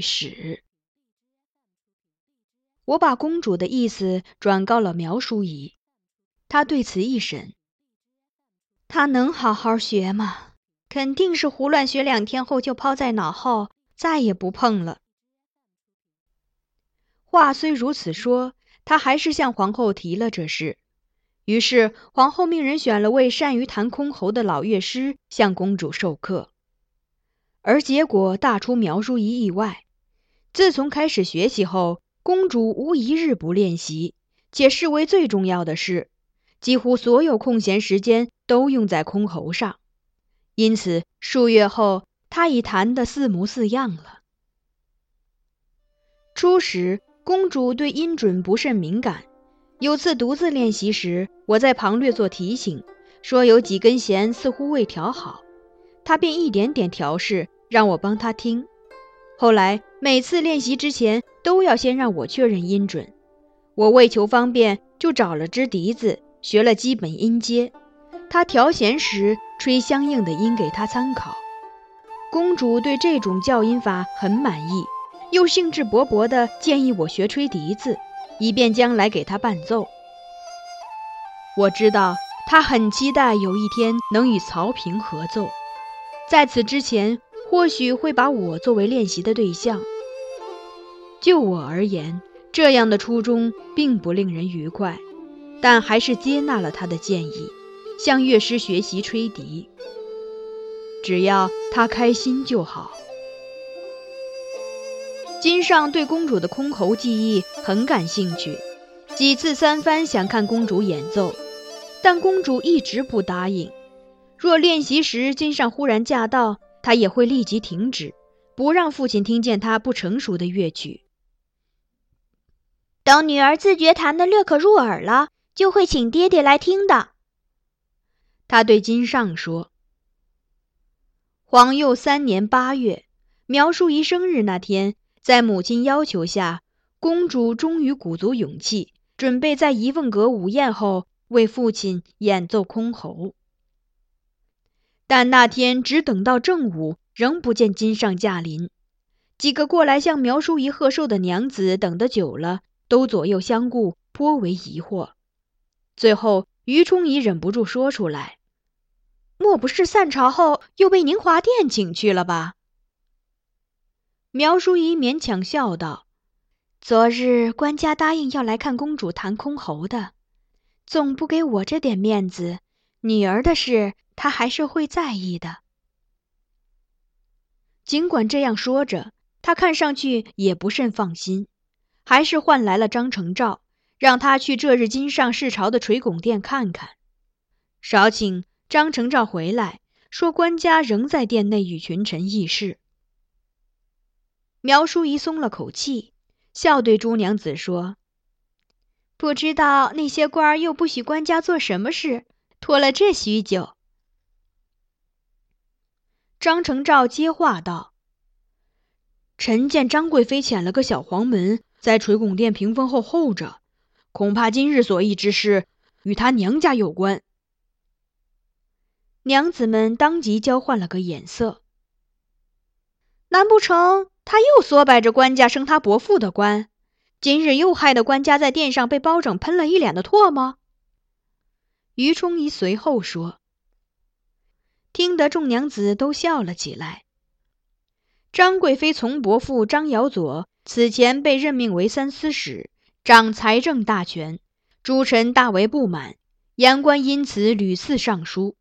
史，我把公主的意思转告了苗淑仪，她对此一审。她能好好学吗？肯定是胡乱学两天后就抛在脑后，再也不碰了。话虽如此说，他还是向皇后提了这事。于是皇后命人选了位善于弹箜篌的老乐师向公主授课。而结果大出苗淑仪意外。自从开始学习后，公主无一日不练习，且视为最重要的事，几乎所有空闲时间都用在箜篌上。因此，数月后，她已弹得似模似样了。初时，公主对音准不甚敏感。有次独自练习时，我在旁略作提醒，说有几根弦似乎未调好。她便一点点调试，让我帮她听。后来每次练习之前，都要先让我确认音准。我为求方便，就找了支笛子，学了基本音阶。他调弦时，吹相应的音给他参考。公主对这种教音法很满意，又兴致勃勃地建议我学吹笛子，以便将来给她伴奏。我知道她很期待有一天能与曹平合奏。在此之前，或许会把我作为练习的对象。就我而言，这样的初衷并不令人愉快，但还是接纳了他的建议，向乐师学习吹笛。只要他开心就好。金上对公主的箜篌技艺很感兴趣，几次三番想看公主演奏，但公主一直不答应。若练习时金上忽然驾到，他也会立即停止，不让父亲听见他不成熟的乐曲。等女儿自觉弹得略可入耳了，就会请爹爹来听的。他对金尚说。皇佑三年八月，苗淑仪生日那天，在母亲要求下，公主终于鼓足勇气，准备在怡凤阁午宴后为父亲演奏箜篌。但那天只等到正午，仍不见金上驾临。几个过来向苗淑仪贺寿的娘子等得久了，都左右相顾，颇为疑惑。最后，于冲仪忍不住说出来：“莫不是散朝后又被宁华殿请去了吧？”苗淑仪勉强笑道：“昨日官家答应要来看公主弹箜篌的，总不给我这点面子，女儿的事。”他还是会在意的。尽管这样说着，他看上去也不甚放心，还是唤来了张承照，让他去这日金上视朝的垂拱殿看看。少顷，张承照回来，说官家仍在殿内与群臣议事。苗叔仪松了口气，笑对朱娘子说：“不知道那些官儿又不许官家做什么事，拖了这许久。”张成照接话道：“臣见张贵妃遣了个小黄门在垂拱殿屏风后候着，恐怕今日所议之事与她娘家有关。”娘子们当即交换了个眼色。难不成他又唆摆着官家升他伯父的官？今日又害得官家在殿上被包拯喷了一脸的唾沫？于冲仪随后说。听得众娘子都笑了起来。张贵妃从伯父张尧佐此前被任命为三司使，掌财政大权，诸臣大为不满，言官因此屡次上书。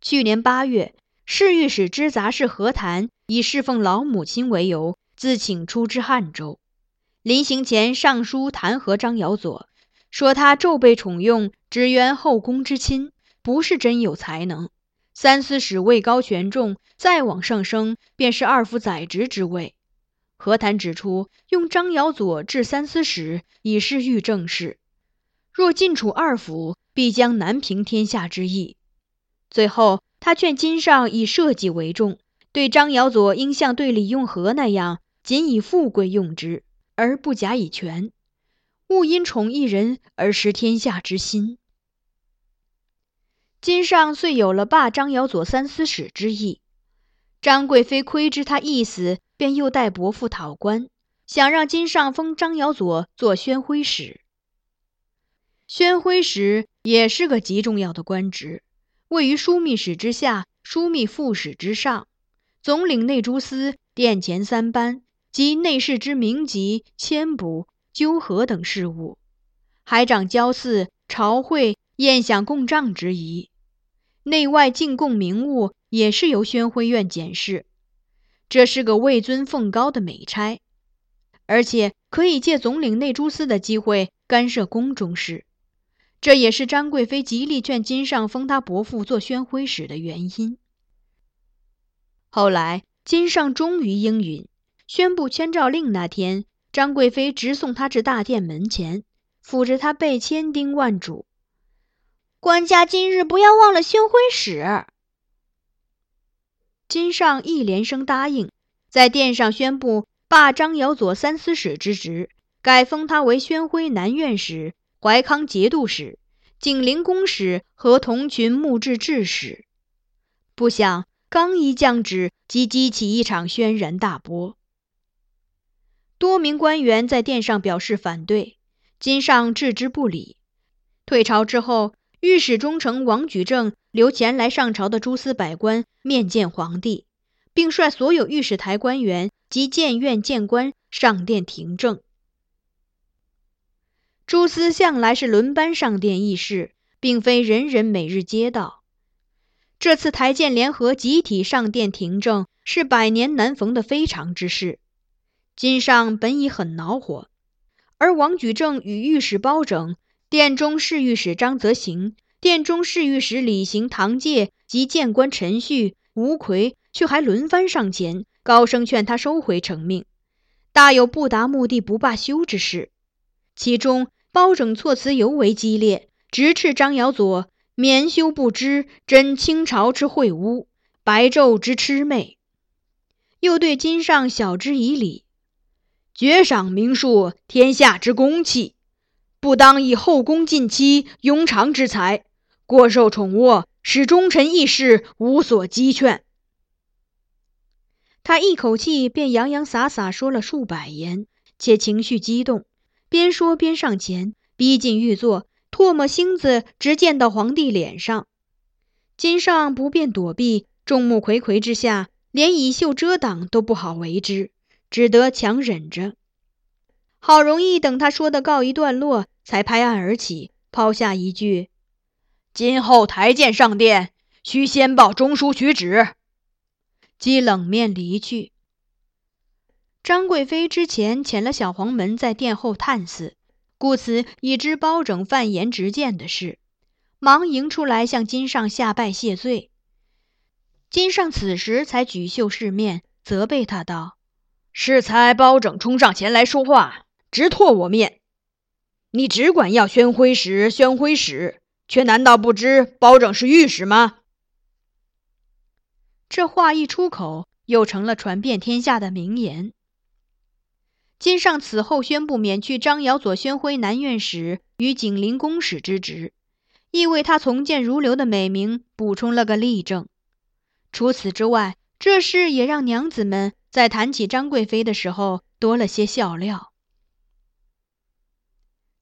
去年八月，侍御史知杂事何谈以侍奉老母亲为由，自请出知汉州。临行前上书弹劾张尧佐，说他骤被宠用，只缘后宫之亲，不是真有才能。三司使位高权重，再往上升便是二府宰执之位。何谈指出，用张尧佐治三司使，已是御正事。若进处二府，必将难平天下之意。最后，他劝金上以社稷为重，对张尧佐应像对李用和那样，仅以富贵用之，而不假以权，勿因宠一人而失天下之心。金上遂有了罢张尧佐三司使之意。张贵妃窥知他意思，便又代伯父讨官，想让金上封张尧佐做宣徽使。宣徽使也是个极重要的官职。位于枢密使之下，枢密副使之上，总领内诸司、殿前三班及内侍之名籍、迁补、纠合等事务，还掌交祀、朝会、宴享供帐之仪，内外进贡名物也是由宣徽院检视。这是个位尊俸高的美差，而且可以借总领内诸司的机会干涉宫中事。这也是张贵妃极力劝金上封他伯父做宣徽使的原因。后来，金上终于应允，宣布签诏令那天，张贵妃直送他至大殿门前，抚着他背千叮万嘱：“官家今日不要忘了宣徽使。”金上一连声答应，在殿上宣布罢张尧佐三司使之职，改封他为宣徽南院使。怀康节度使、景陵公使和同群牧制制使，不想刚一降旨，即激起一场轩然大波。多名官员在殿上表示反对，金上置之不理。退朝之后，御史中丞王举正留前来上朝的诸司百官面见皇帝，并率所有御史台官员及谏院谏官上殿听政。诸司向来是轮班上殿议事，并非人人每日接到。这次台谏联合集体上殿听政，是百年难逢的非常之事。金上本已很恼火，而王举正与御史包拯、殿中侍御史张泽行、殿中侍御史李行、唐介及谏官陈旭、吴奎，却还轮番上前，高声劝他收回成命，大有不达目的不罢休之势。其中。包拯措辞尤为激烈，直斥张尧佐免羞不知，真清朝之秽污，白昼之魑魅。又对金上晓之以理，绝赏名庶，天下之公器，不当以后宫近妻庸常之才，过受宠渥，使忠臣义士无所讥劝。他一口气便洋洋洒洒说了数百言，且情绪激动。边说边上前，逼近御座，唾沫星子直溅到皇帝脸上。金上不便躲避，众目睽睽之下，连以袖遮挡都不好为之，只得强忍着。好容易等他说的告一段落，才拍案而起，抛下一句：“今后台见上殿，须先报中书取旨。”即冷面离去。张贵妃之前遣了小黄门在殿后探视，故此已知包拯犯言直谏的事，忙迎出来向金上下拜谢罪。金上此时才举袖示面，责备他道：“适才包拯冲上前来说话，直唾我面。你只管要宣徽使，宣徽使，却难道不知包拯是御史吗？这话一出口，又成了传遍天下的名言。金上此后宣布免去张尧佐宣徽南院使与景陵公使之职，亦为他从谏如流的美名补充了个例证。除此之外，这事也让娘子们在谈起张贵妃的时候多了些笑料。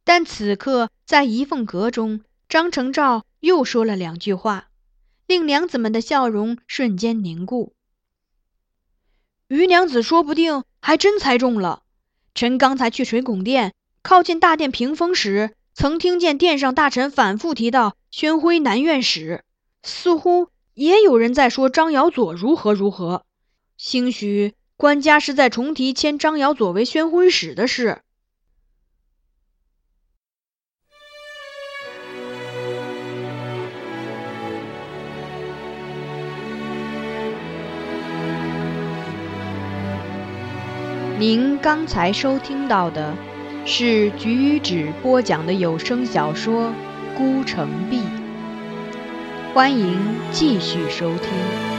但此刻在怡凤阁中，张承照又说了两句话，令娘子们的笑容瞬间凝固。余娘子说不定还真猜中了。臣刚才去水拱殿，靠近大殿屏风时，曾听见殿上大臣反复提到宣徽南院使，似乎。也有人在说张尧佐如何如何，兴许官家是在重提迁张尧佐为宣徽使的事。您刚才收听到的是橘子播讲的有声小说《孤城闭》。欢迎继续收听。